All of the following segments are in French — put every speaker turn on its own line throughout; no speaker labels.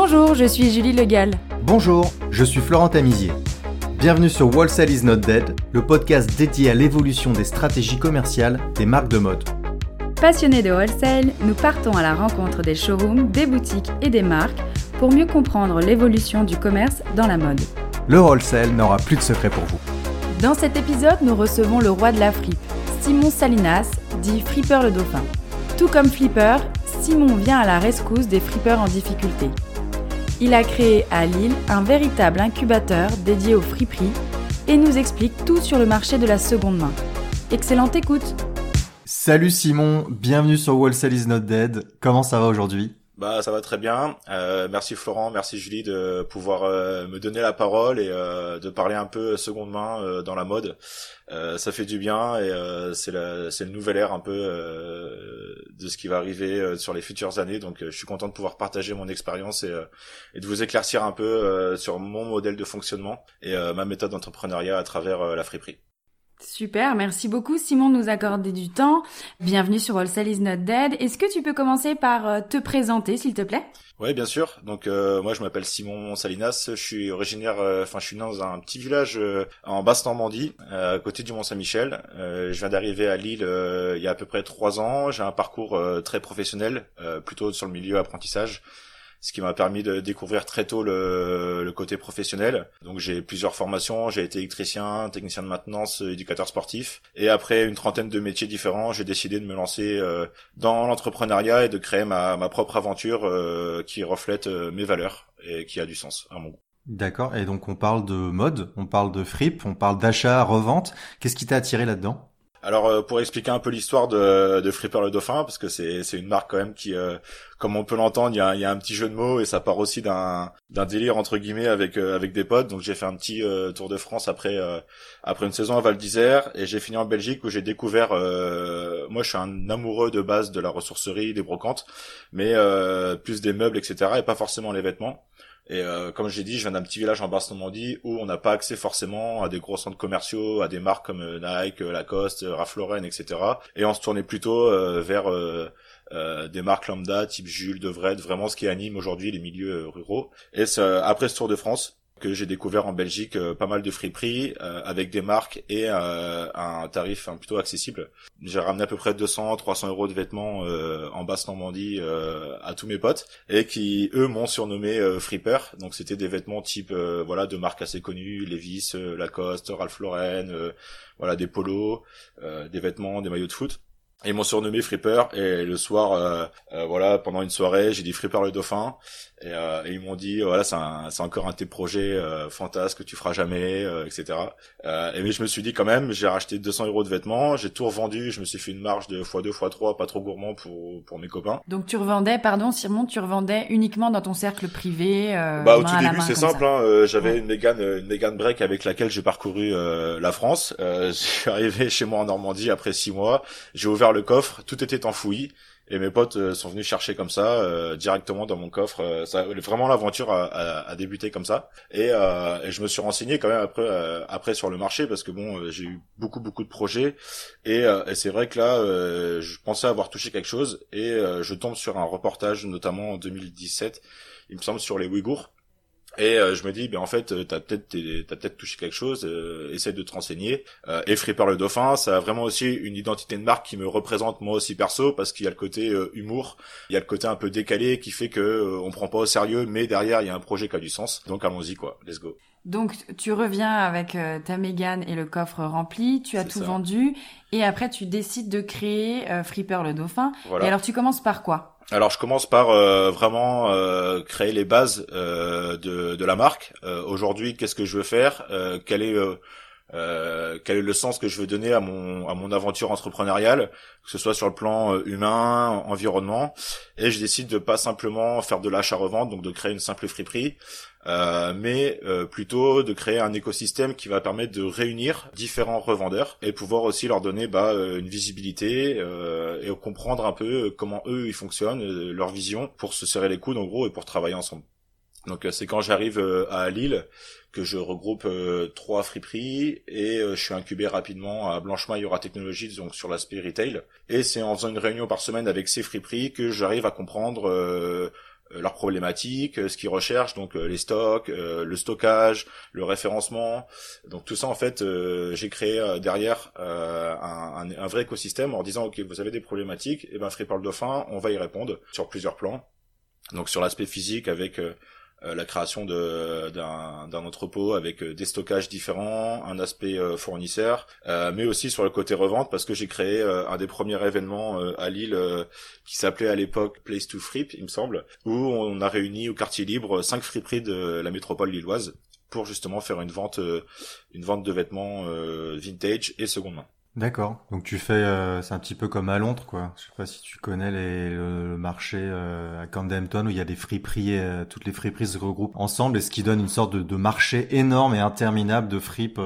Bonjour, je suis Julie Legal.
Bonjour, je suis Florent Tamizier. Bienvenue sur Wholesale is not dead, le podcast dédié à l'évolution des stratégies commerciales des marques de mode.
Passionnés de wholesale, nous partons à la rencontre des showrooms, des boutiques et des marques pour mieux comprendre l'évolution du commerce dans la mode.
Le wholesale n'aura plus de secret pour vous.
Dans cet épisode, nous recevons le roi de la fripe, Simon Salinas, dit Flipper le Dauphin. Tout comme Flipper, Simon vient à la rescousse des flippers en difficulté. Il a créé à Lille un véritable incubateur dédié aux friperies et nous explique tout sur le marché de la seconde main. Excellente écoute
Salut Simon, bienvenue sur Wholesale is not dead. Comment ça va aujourd'hui?
Bah ça va très bien. Euh, merci Florent, merci Julie de pouvoir euh, me donner la parole et euh, de parler un peu seconde main euh, dans la mode. Euh, ça fait du bien et c'est c'est le nouvel ère un peu de ce qui va arriver sur les futures années. Donc je suis content de pouvoir partager mon expérience et, et de vous éclaircir un peu sur mon modèle de fonctionnement et ma méthode d'entrepreneuriat à travers la friperie.
Super, merci beaucoup Simon de nous accorder du temps. Bienvenue sur Wholesale is not dead. Est-ce que tu peux commencer par euh, te présenter s'il te plaît?
Oui, bien sûr. Donc euh, moi je m'appelle Simon Salinas, je suis originaire euh, enfin je suis né dans un petit village en basse Normandie, à côté du Mont-Saint-Michel. je viens d'arriver à Lille il y a à peu près trois ans, j'ai un parcours très professionnel, plutôt sur le milieu apprentissage ce qui m'a permis de découvrir très tôt le, le côté professionnel. Donc j'ai plusieurs formations, j'ai été électricien, technicien de maintenance, éducateur sportif. Et après une trentaine de métiers différents, j'ai décidé de me lancer euh, dans l'entrepreneuriat et de créer ma, ma propre aventure euh, qui reflète euh, mes valeurs et qui a du sens à mon goût.
D'accord, et donc on parle de mode, on parle de fripe, on parle d'achat, revente. Qu'est-ce qui t'a attiré là-dedans?
Alors euh, pour expliquer un peu l'histoire de, de le Dauphin, parce que c'est c'est une marque quand même qui, euh, comme on peut l'entendre, il y a, y a un petit jeu de mots et ça part aussi d'un d'un délire entre guillemets avec euh, avec des potes. Donc j'ai fait un petit tour de France après après une saison à Val d'Isère et j'ai fini en Belgique où j'ai découvert. moi je suis un amoureux de base de la ressourcerie, des brocantes, mais plus des meubles etc. et pas forcément les vêtements. Et euh, comme j'ai dit, je viens d'un petit village en Basse-Normandie où on n'a pas accès forcément à des gros centres commerciaux, à des marques comme euh, Nike, euh, Lacoste, Ralph Lauren, etc. Et on se tournait plutôt vers des marques lambda type Jules, Devrette, vraiment ce qui anime aujourd'hui les milieux ruraux. Et après ce Tour de France, que j'ai découvert en Belgique euh, pas mal de friperies euh, avec des marques et euh, un tarif plutôt accessible. J'ai ramené à peu près 200, 300 euros de vêtements en basse Normandie à tous mes potes et qui eux m'ont surnommé Fripper. Donc c'était des vêtements type voilà de marques assez connues, Levi's, Lacoste, Ralph Lauren, voilà des polos, des vêtements, des maillots de foot. Ils m'ont surnommé Fripper et le soir, voilà, pendant une soirée, j'ai dit Fripper le dauphin et, euh, et, ils m'ont dit voilà c'est c'est encore un de tes projets euh, fantasques que tu feras jamais euh, etc euh, et mais je me suis dit quand même j'ai racheté 200 euros de vêtements j'ai tout revendu je me suis fait une marge de x2 x3 pas trop gourmand pour pour mes copains.
Donc tu revendais pardon Simon tu revendais uniquement dans ton cercle privé
euh, bah au tout début c'est simple hein, euh, j'avais une Mégane une Mégane break avec laquelle j'ai parcouru la France. Je suis arrivé chez moi en Normandie après six mois j'ai ouvert le coffre tout était enfoui et mes potes euh, sont venus chercher comme ça euh, directement dans mon coffre. Euh, ça, vraiment l'aventure a, a, a, débuté comme ça. Et, et, je me suis renseigné quand même après après sur le marché parce que bon j'ai eu beaucoup beaucoup de projets et, et c'est vrai que là je pensais avoir touché quelque chose et je tombe sur un reportage notamment en 2017 il me semble sur les Ouïghours et euh, je me dis, ben en fait, euh, t'as peut-être t'as peut-être touché quelque chose. Euh, essaie de te renseigner. Euh, et Fripper le Dauphin, ça a vraiment aussi une identité de marque qui me représente moi aussi perso parce qu'il y a le côté humour, il y a le côté un peu décalé qui fait que on prend pas au sérieux, mais derrière il y a un projet qui a du sens. Donc allons-y quoi, let's go.
Donc tu reviens avec ta Mégane et le coffre rempli, tu as tout vendu et après tu décides de créer Fripper le Dauphin. Et alors tu commences par quoi?
Alors je commence par euh, vraiment euh, créer les bases euh, de, de, la marque. Aujourd'hui, qu'est-ce que je veux faire? Quel est quel est le sens que je veux donner à mon à mon aventure entrepreneuriale, que ce soit sur le plan humain, environnement, et je décide de pas simplement faire de l'achat-revente, donc de créer une simple friperie, euh, mais euh, plutôt de créer un écosystème qui va permettre de réunir différents revendeurs et pouvoir aussi leur donner bah, euh, une visibilité et comprendre un peu comment eux ils fonctionnent, leur vision pour se serrer les coudes en gros et pour travailler ensemble. Donc c'est quand j'arrive à Lille que je regroupe trois friperies et je suis incubé rapidement à Blanchemaille Aura Technologies donc sur l'aspect retail et c'est en faisant une réunion par semaine avec ces friperies que j'arrive à comprendre leurs problématiques, ce qu'ils recherchent, donc les stocks, le stockage, le référencement. Donc tout ça en fait, j'ai créé derrière un, un, vrai écosystème en disant ok vous avez des problématiques, et eh ben Freepearl Dauphin on va y répondre sur plusieurs plans. Donc sur l'aspect physique avec euh, la création d'un entrepôt avec euh, des stockages différents, un aspect euh, fournisseur, mais aussi sur le côté revente parce que j'ai créé un des premiers événements à Lille qui s'appelait à l'époque Place to Frip, il me semble, où on a réuni au quartier libre cinq friperies de la métropole lilloise pour justement faire une vente une vente de vêtements vintage et seconde main.
D'accord. Donc tu fais, euh, c'est un petit peu comme à Londres, quoi. Je sais pas si tu connais les, le, marché euh, à Camden où il y a des friperies, euh, toutes les friperies se regroupent ensemble, et ce qui donne une sorte de, de marché énorme et interminable de fripes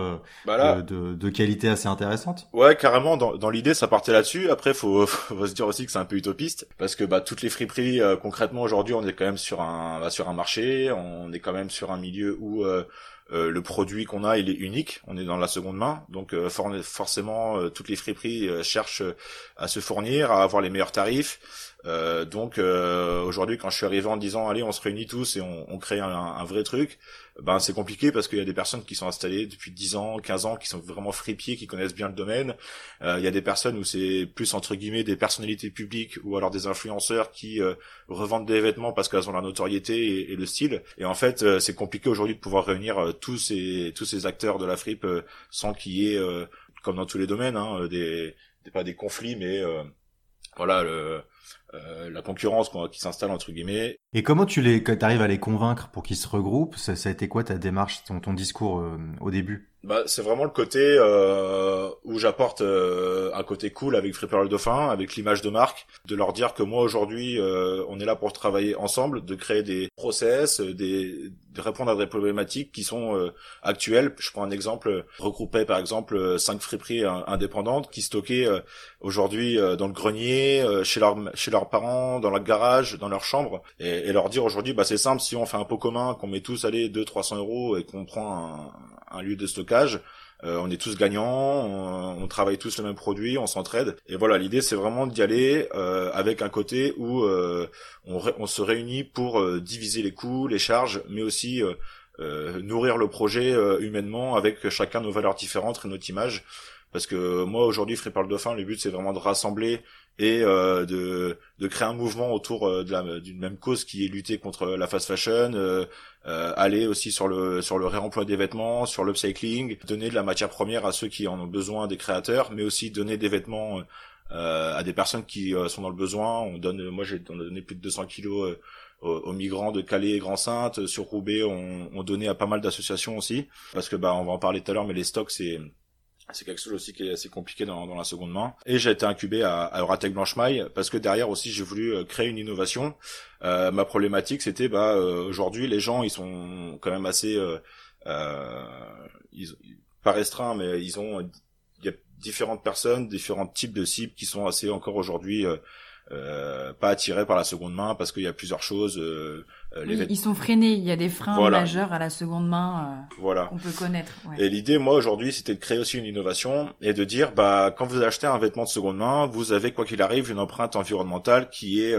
bah de, de, qualité assez intéressante.
Ouais, carrément. Dans, dans l'idée, ça partait là-dessus. Après, faut, faut se dire aussi que c'est un peu utopiste, parce que bah toutes les friperies, concrètement aujourd'hui, on est quand même sur un, bah, sur un marché, on est quand même sur un milieu où euh, le produit qu'on a, il est unique. On est dans la seconde main, donc euh, forcément, euh, toutes les friperies cherchent à se fournir, à avoir les meilleurs tarifs. Euh, donc euh, aujourd'hui, quand je suis arrivé en disant allez, on se réunit tous et on, on crée un, un, vrai truc, ben c'est compliqué parce qu'il y a des personnes qui sont installées depuis 10 ans, 15 ans, qui sont vraiment fripiers, qui connaissent bien le domaine. Euh, il y a des personnes où c'est plus entre guillemets des personnalités publiques ou alors des influenceurs qui euh, revendent des vêtements parce qu'elles ont la notoriété et, le style. Et en fait, c'est compliqué aujourd'hui de pouvoir réunir tous ces tous ces acteurs de la fripe sans qu'il y ait, comme dans tous les domaines, hein, des, des pas des conflits, mais voilà le euh, la concurrence qui s'installe entre guillemets.
Et comment tu les, arrives à les convaincre pour qu'ils se regroupent? Ça, ça, a été quoi ta démarche, ton, ton discours euh, au début?
Bah, c'est vraiment le côté euh, où j'apporte euh, un côté cool avec Fripper le Dauphin, avec l'image de marque, de leur dire que moi aujourd'hui euh, on est là pour travailler ensemble, de créer des process, des, de répondre à des problématiques qui sont euh, actuelles. Je prends un exemple, regrouper par exemple cinq friperies indépendantes qui stockaient aujourd'hui dans le grenier, chez leurs chez leurs parents, dans leur garage, dans leur chambre, et, et leur dire aujourd'hui bah c'est simple, si on fait un pot commun, qu'on met tous allez 2 300 euros et qu'on prend un un lieu de stockage. Euh, on est tous gagnants, on, travaille tous le même produit, on s'entraide. Et voilà, l'idée c'est vraiment d'y aller euh, avec un côté où euh, on, se réunit pour diviser les coûts, les charges, mais aussi nourrir le projet humainement avec chacun nos valeurs différentes et notre image. Parce que moi aujourd'hui, Free Parle Dauphin, le but c'est vraiment de rassembler et euh, de, de créer un mouvement autour euh, d'une même cause qui est lutter contre la fast fashion, euh, euh, aller aussi sur le sur le réemploi des vêtements, sur l'upcycling, donner de la matière première à ceux qui en ont besoin, des créateurs, mais aussi donner des vêtements euh, à des personnes qui sont dans le besoin. On donne, moi j'ai donné plus de 200 kilos aux, migrants de Calais et Grand-Sainte. Sur Roubaix, on, on donnait à pas mal d'associations aussi, parce que bah on va en parler tout à l'heure, mais les stocks c'est c'est quelque chose aussi qui est assez compliqué dans, dans la seconde main. Et j'ai été incubé à, à Euratech Blanchemaille parce que derrière aussi j'ai voulu euh, créer une innovation. Euh, ma problématique c'était bah euh, aujourd'hui les gens ils sont quand même assez euh, euh, ils, pas restreints mais ils ont il y a différentes personnes, différents types de cibles qui sont assez encore aujourd'hui euh, pas attirés par la seconde main parce qu'il y a plusieurs choses. Euh,
euh ils sont freinés. Il y a des freins majeurs à la seconde main euh, voilà. qu'on peut connaître.
Ouais. Et l'idée, moi aujourd'hui, c'était de créer aussi une innovation et de dire, bah, quand vous achetez un vêtement de seconde main, vous avez quoi qu'il arrive une empreinte environnementale qui est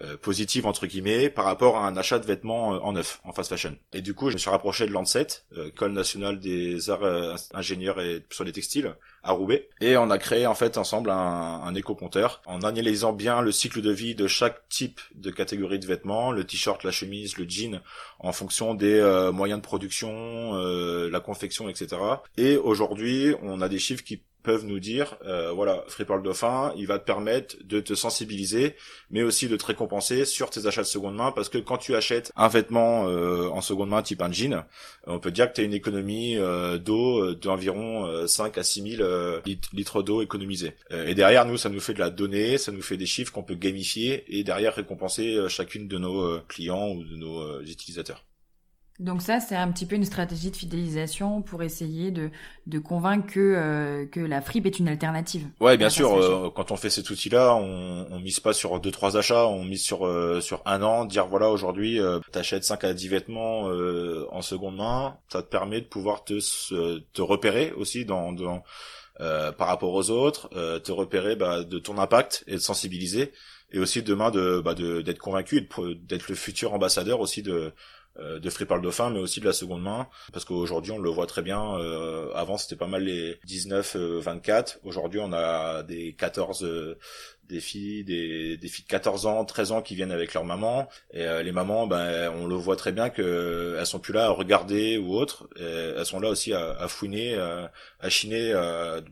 euh, euh, positive entre guillemets par rapport à un achat de vêtements euh, en neuf en fast fashion. Et du coup, je me suis rapproché de Lancet, euh, école nationale des arts ingénieurs et sur les textiles à Roubaix, et on a créé en fait ensemble un, un éco-compteur en analysant bien le cycle de vie de chaque type de catégorie de vêtements, le t-shirt, la chemise, le jean, en fonction des moyens de production, la confection, etc. Et aujourd'hui, on a des chiffres qui peuvent nous dire, euh, voilà, Free Pearl Dauphin, il va te permettre de te sensibiliser, mais aussi de te récompenser sur tes achats de seconde main, parce que quand tu achètes un vêtement euh, en seconde main, type un jean, on peut dire que tu as une économie euh, d'eau d'environ 5 à 6 000 litres d'eau économisés. et derrière, nous, ça nous fait de la donnée, ça nous fait des chiffres qu'on peut gamifier, et derrière récompenser chacune de nos clients ou de nos utilisateurs.
Donc ça, c'est un petit peu une stratégie de fidélisation pour essayer de, de convaincre que, euh, que la fripe est une alternative.
Ouais, bien sûr. Euh, quand on fait cet outil-là, on, on mise pas sur deux trois achats, on mise sur euh, sur un an. Dire voilà, aujourd'hui, t'achètes 5 à 10 vêtements en seconde main, ça te permet de pouvoir te te repérer aussi dans dans par rapport aux autres, te repérer bah, de ton impact et de sensibiliser, et aussi demain de bah, d'être convaincu, d'être le futur ambassadeur aussi de euh, de Free le Dauphin, mais aussi de la seconde main, parce qu'aujourd'hui on le voit très bien. Euh, avant c'était pas mal les 19-24. Aujourd'hui on a des 14 des filles, des, des filles de 14 ans, 13 ans qui viennent avec leur maman. Et euh, les mamans, ben, on le voit très bien que elles sont plus là à regarder ou autre. elles sont là aussi à, à fouiner, à, chiner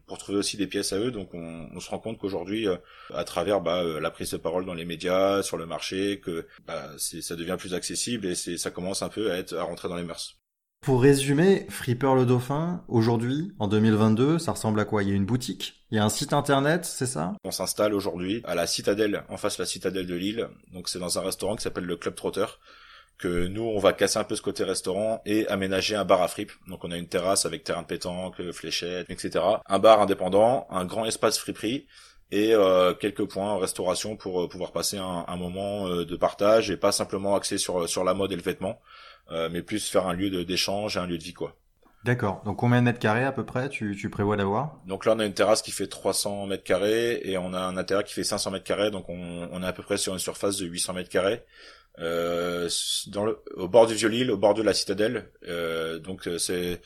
pour trouver aussi des pièces à eux. Donc on, on se rend compte qu'aujourd'hui, euh, à travers bah, euh, la prise de parole dans les médias, sur le marché, que bah, ça devient plus accessible et ça commence un peu à être à rentrer dans les mœurs.
Pour résumer, Fripper le Dauphin, aujourd'hui, en 2022, ça ressemble à quoi? Il y a une boutique, il y a un site internet, c'est ça?
On s'installe aujourd'hui à la Citadelle, en face de la Citadelle de Lille. Donc c'est dans un restaurant qui s'appelle le Club Trotter que nous on va casser un peu ce côté restaurant et aménager un bar à fripe. Donc on a une terrasse avec terrain de pétanque, fléchettes, etc. Un bar indépendant, un grand espace friperie et euh, quelques points en restauration pour euh, pouvoir passer un, un moment euh, de partage et pas simplement axé sur sur la mode et le vêtement. Euh, mais plus faire un lieu d'échange et un lieu de vie quoi.
D'accord. Donc combien de mètres carrés à peu près tu, tu prévois d'avoir?
Donc là on a une terrasse qui fait 300 mètres carrés et on a un intérieur qui fait 500 mètres carrés, donc on, on est à peu près sur une surface de 800 mètres carrés. Euh, dans le, au bord du Vieux-Lille, au bord de la citadelle. Euh, donc euh, c'est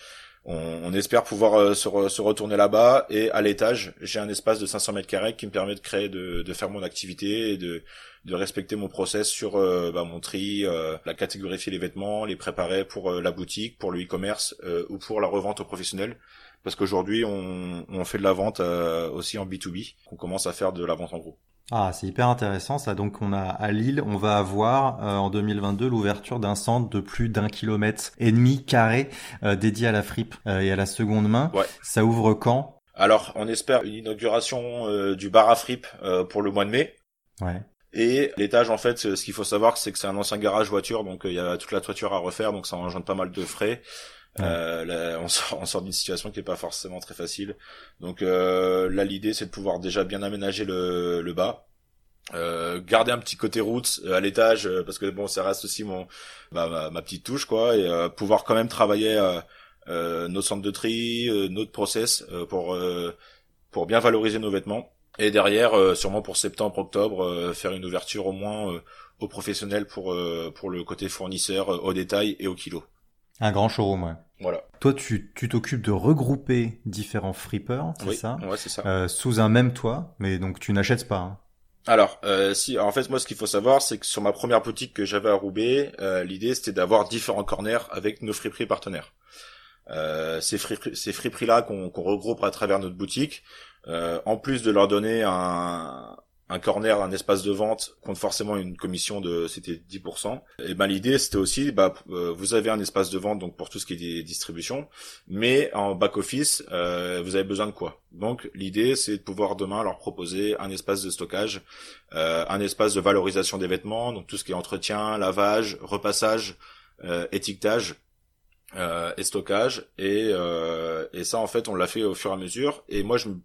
on, espère pouvoir euh, se, retourner là-bas et à l'étage j'ai un espace de 500 mètres carrés qui me permet de créer de, faire mon activité et de, respecter mon process sur euh, bah, mon tri euh, la catégorifier les vêtements les préparer pour la boutique pour le e-commerce ou pour la revente aux professionnels. Parce qu'aujourd'hui on, on fait de la vente aussi en B2B on commence à faire de la vente en gros
ah, c'est hyper intéressant ça. Donc on a à Lille, on va avoir euh, en 2022 l'ouverture d'un centre de plus d'un kilomètre et demi carré euh, dédié à la fripe euh, et à la seconde main.
Ouais.
Ça ouvre quand?
Alors on espère une inauguration du bar à fripe pour le mois de mai.
Ouais.
Et l'étage, en fait, ce qu'il faut savoir, c'est que c'est un ancien garage voiture, donc il y a toute la toiture à refaire, donc ça engendre pas mal de frais. Euh, on sort, on sort d'une situation qui est pas forcément très facile. Donc euh, là, l'idée, c'est de pouvoir déjà bien aménager le, le bas. Euh, garder un petit côté route euh, à l'étage euh, parce que bon ça reste aussi mon bah, ma, petite touche quoi et pouvoir quand même travailler nos centres de tri notre process pour pour bien valoriser nos vêtements et derrière sûrement pour septembre octobre faire une ouverture au moins aux professionnels pour pour le côté fournisseur au détail et au kilo
un grand showroom, ouais.
Voilà.
Toi, tu tu t'occupes de regrouper différents flippers, c'est ça?
Ouais, c'est ça.
Euh, sous un même toit, mais donc tu n'achètes pas. Hein?
Alors, euh, si, en fait, moi, ce qu'il faut savoir, c'est que sur ma première boutique que j'avais à Roubaix, euh, l'idée c'était d'avoir différents corners avec nos friperies partenaires. Euh, ces friperies, ces friperies là qu'on qu'on regroupe à travers notre boutique, euh, en plus de leur donner un, un corner, un espace de vente compte forcément une commission de c'était 10%. Et ben l'idée c'était aussi bah euh, vous avez un espace de vente donc pour tout ce qui est des distributions, mais en back office euh, vous avez besoin de quoi? Donc l'idée c'est de pouvoir demain leur proposer un espace de stockage, euh, un espace de valorisation des vêtements, donc tout ce qui est entretien, lavage, repassage, étiquetage. et stockage et, et ça en fait on l'a fait au fur et à mesure et moi je me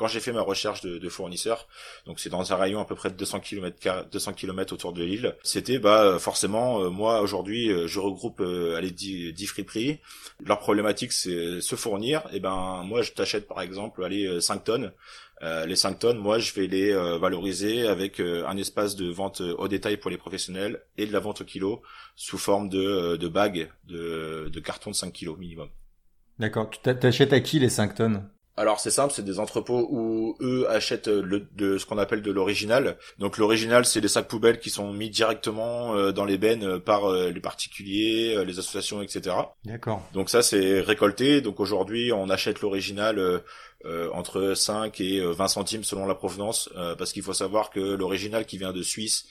quand j'ai fait ma recherche de, de fournisseurs, donc c'est dans un rayon à peu près de 200 km 200 km autour de l'île, c'était bah forcément euh, moi aujourd'hui euh, je regroupe euh, allez 10, 10 friperies. Leur problématique c'est se fournir et ben moi je t'achète par exemple allez 5 tonnes. les 5 tonnes, moi, je vais les valoriser avec un espace de vente au détail pour les professionnels et de la vente au kilo sous forme de, de bagues de, de carton de 5 kilos minimum.
D'accord. Tu t'achètes à qui les 5 tonnes?
Alors c'est simple, c'est des entrepôts où eux achètent le, de ce qu'on appelle de l'original. Donc l'original, c'est des sacs poubelles qui sont mis directement euh, dans les bennes euh, par euh, les particuliers, les associations, etc.
D'accord.
Donc ça c'est récolté. Donc aujourd'hui, on achète l'original euh, entre 5 et 20 euh, centimes selon la provenance, euh, parce qu'il faut savoir que l'original qui vient de Suisse,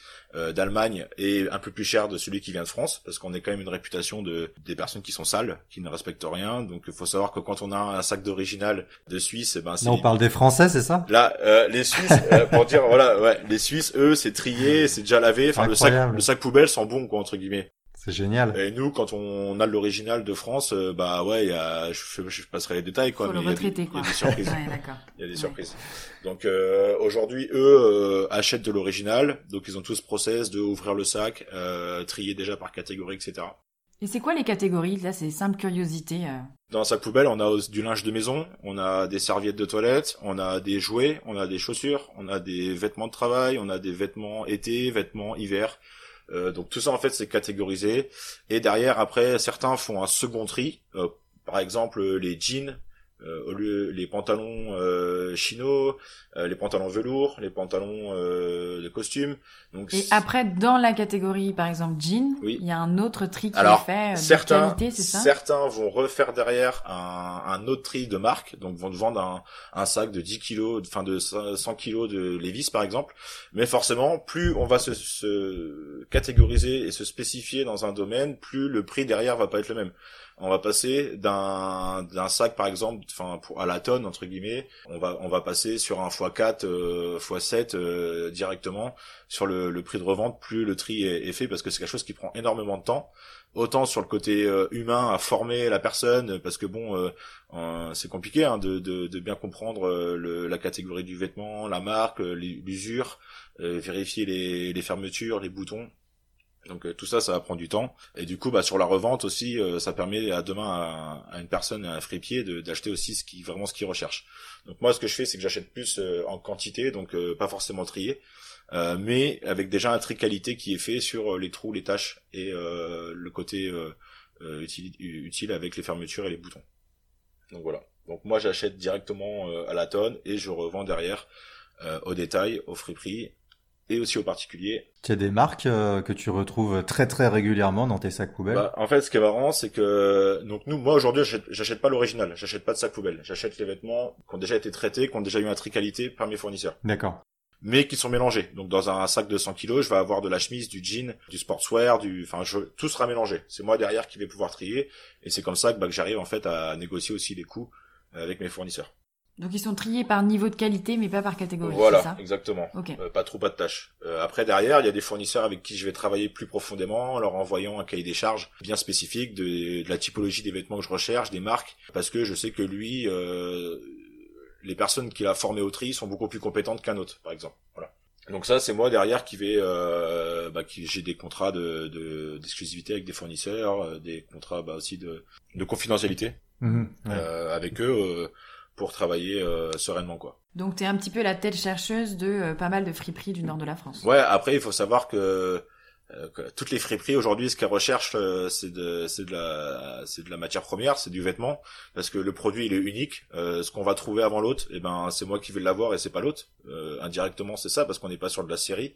d'Allemagne, est un peu plus cher de celui qui vient de France, parce qu'on est quand même une réputation de des personnes qui sont sales, qui ne respectent rien. Donc il faut savoir que quand on a un sac d'original de Suisse, eh ben
c'est... on parle des Français, c'est ça?
Là, les Suisses, pour dire voilà, ouais, les Suisses, eux, c'est trié, c'est déjà lavé. Enfin, le sac, le sac poubelle sent bon, quoi, entre guillemets.
C'est génial.
Et nous, quand on a l'original de France, euh, bah ouais, y a, je, je, passerai les détails quoi.
Faut mais le retraiter
quoi. Il y a des surprises. ouais, il y a des surprises. Donc euh, aujourd'hui, eux euh, achètent de l'original, donc ils ont tous ce process de ouvrir le sac, euh, trier déjà par catégorie, etc.
Et c'est quoi les catégories? Là, c'est simple curiosité. euh.
Dans sac poubelle, on a du linge de maison, on a des serviettes de toilette, on a des jouets, on a des chaussures, on a des vêtements de travail, on a des vêtements été, vêtements hiver. Euh, donc tout ça en fait c'est catégorisé. Et derrière après certains font un second tri. Euh, par exemple les jeans, euh, au lieu les pantalons euh, chino, euh, les pantalons velours, les pantalons euh, de costume. Donc
Et après, dans la catégorie, par exemple, jean,
Oui.
il y a un autre tri qui
Alors,
est fait euh, de
certains,
qualité, c'est ça?
certains vont refaire derrière un, un autre tri de marque, donc vont te vendre un, un sac de 10 kilos, enfin de 100 kilos de Levi's par exemple. Mais forcément, plus on va se, se catégoriser et se spécifier dans un domaine, plus le prix derrière va pas être le même. On va passer d'un sac par exemple, enfin à la tonne entre guillemets, on va on va passer sur un x4, euh, x7 euh, directement sur le, prix de revente. Plus le tri est, fait parce que c'est quelque chose qui prend énormément de temps autant sur le côté euh, humain à former la personne parce que bon euh, c'est compliqué hein, de, bien comprendre le, la catégorie du vêtement la marque l'usure vérifier les fermetures les boutons donc euh, tout ça ça va prendre du temps et du coup bah sur la revente aussi euh, ça permet à demain à, une personne à un fripier d'acheter aussi ce qui vraiment ce qu'il recherche donc moi ce que je fais c'est que j'achète plus euh, en quantité donc euh, pas forcément trié euh, mais avec déjà un tri qualité qui est fait sur euh, les trous, les tâches et le côté utile, utile avec les fermetures et les boutons. Donc voilà. Donc moi j'achète directement à la tonne et je revends derrière au détail, au friperie et aussi aux particuliers.
Tu as des marques euh, que tu retrouves très très régulièrement dans tes sacs poubelles?
Bah, en fait, ce qui est marrant, c'est que donc nous, moi aujourd'hui, j'achète- pas l'original, j'achète pas de sac poubelle, j'achète les vêtements qui ont déjà été traités, qui ont déjà eu un tri qualité par mes fournisseurs.
D'accord.
mais qui sont mélangés. Donc dans un sac de 100 kilos, je vais avoir de la chemise, du jean, du sportswear, du, enfin, je... tout sera mélangé. C'est moi derrière qui vais pouvoir trier, et c'est comme ça que, bah, que j'arrive en fait à négocier aussi les coûts euh, avec mes fournisseurs.
Donc ils sont triés par niveau de qualité, mais pas par catégorie,
voilà,
ça?
exactement.
Ok.
Euh, pas trop, pas de tâches. Euh, après derrière, il y a des fournisseurs avec qui je vais travailler plus profondément, en leur envoyant un cahier des charges bien spécifique de, de la typologie des vêtements que je recherche, des marques, parce que je sais que lui, euh, les personnes qu'il a formées au tri sont beaucoup plus compétentes qu'un autre, par exemple. Voilà. Donc ça, c'est moi derrière qui vais, euh, bah, qui j'ai des contrats de de- d'exclusivité avec des fournisseurs, euh, des contrats bah, aussi de, de confidentialité
Mhm, ouais.
euh, avec eux euh, pour travailler euh, sereinement, quoi.
Donc t'es un petit peu la tête chercheuse de euh, pas mal de friperies du nord de la France.
Ouais, après il faut savoir que, euh, que toutes les friperies aujourd'hui, ce qu'elles recherchent, c'est de, c'est de la, c'est de la matière première, c'est du vêtement, parce que le produit il est unique. Ce qu'on va trouver avant l'autre, eh ben c'est moi qui vais l'avoir et c'est pas l'autre. Indirectement, c'est ça, parce qu'on n'est pas sur de la série.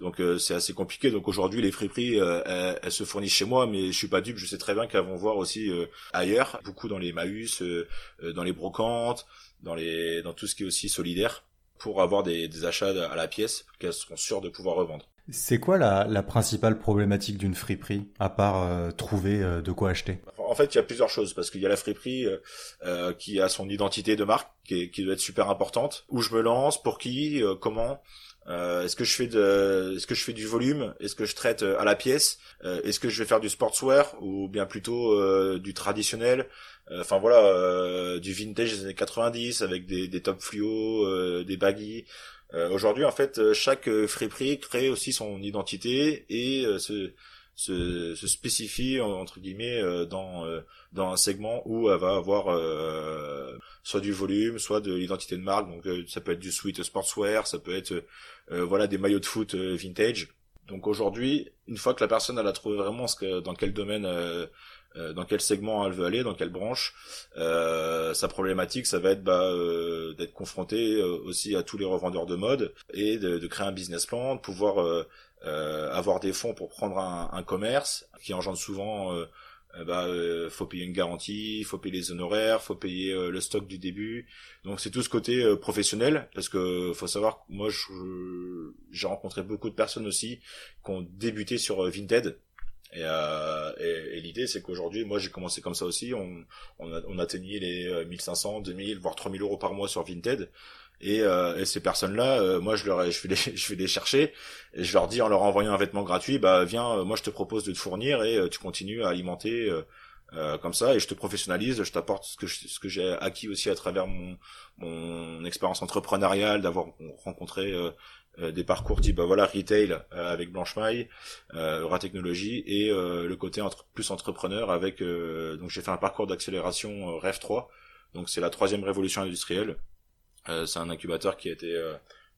Donc euh, c'est assez compliqué. Donc aujourd'hui les friperies, euh, elles, elles se fournissent chez moi, mais je suis pas dupe. Je sais très bien qu'elles vont voir aussi euh, ailleurs, beaucoup dans les Maüs, euh, euh, dans les brocantes, dans les, dans tout ce qui est aussi solidaire, pour avoir des, des achats à la pièce qu'elles seront sûres de pouvoir revendre.
C'est quoi la, la principale problématique d'une friperie, à part euh, trouver euh, de quoi acheter?
En fait, il y a plusieurs choses parce qu'il y a la friperie euh, qui a son identité de marque qui, est- qui doit être super importante. Où je me lance, pour qui, euh, comment. Euh, est-ce que je fais de, est-ce que je fais du volume, est-ce que je traite euh, à la pièce, Euh, est-ce que je vais faire du sportswear ou bien plutôt euh, du traditionnel? Euh, Enfin voilà, euh, du vintage des années 90 avec des, des top fluo, des baggy. Aujourd'hui, en fait, chaque friperie crée aussi son identité et se, se, se spécifie entre guillemets euh, dans euh, dans un segment où elle va avoir euh, soit du volume, soit de l'identité de marque. Donc euh, ça peut être du sweat sportswear, ça peut être euh, voilà des maillots de foot vintage. Donc aujourd'hui, une fois que la personne elle a trouvé vraiment dans quel domaine, euh, dans quel segment elle veut aller, dans quelle branche, euh, sa problématique, ça va être bah, euh, d'être confronté euh, aussi à tous les revendeurs de mode et de, de créer un business plan, de pouvoir avoir des fonds pour prendre un, un commerce qui engendre souvent euh, euh, bah, euh, faut payer une garantie, faut payer les honoraires, faut payer euh, le stock du début. Donc c'est tout ce côté euh, professionnel parce que faut savoir que moi j'ai rencontré beaucoup de personnes aussi qui ont débuté sur euh, Vinted. Et, euh, et, et l'idée c'est qu'aujourd'hui, moi j'ai commencé comme ça aussi, on, on, a, on atteignait les euh, 1500, 2000, voire 3000 euros par mois sur Vinted. Et, euh, et ces personnes-là, euh, moi je leur, je vais les, je vais les chercher et je leur dis en leur envoyant un vêtement gratuit, bah viens, euh, moi je te propose de te fournir et euh, tu continues à alimenter euh, euh, comme ça. Et je te professionnalise, je t'apporte ce que je- ce que j'ai acquis aussi à travers mon mon expérience entrepreneuriale, d'avoir rencontré euh, des parcours type bah voilà retail avec Blanche Maille, Eura Technologie et le côté entre, plus entrepreneur avec donc j'ai fait un parcours d'accélération Rêve 3 donc c'est la troisième révolution industrielle c'est un incubateur qui a été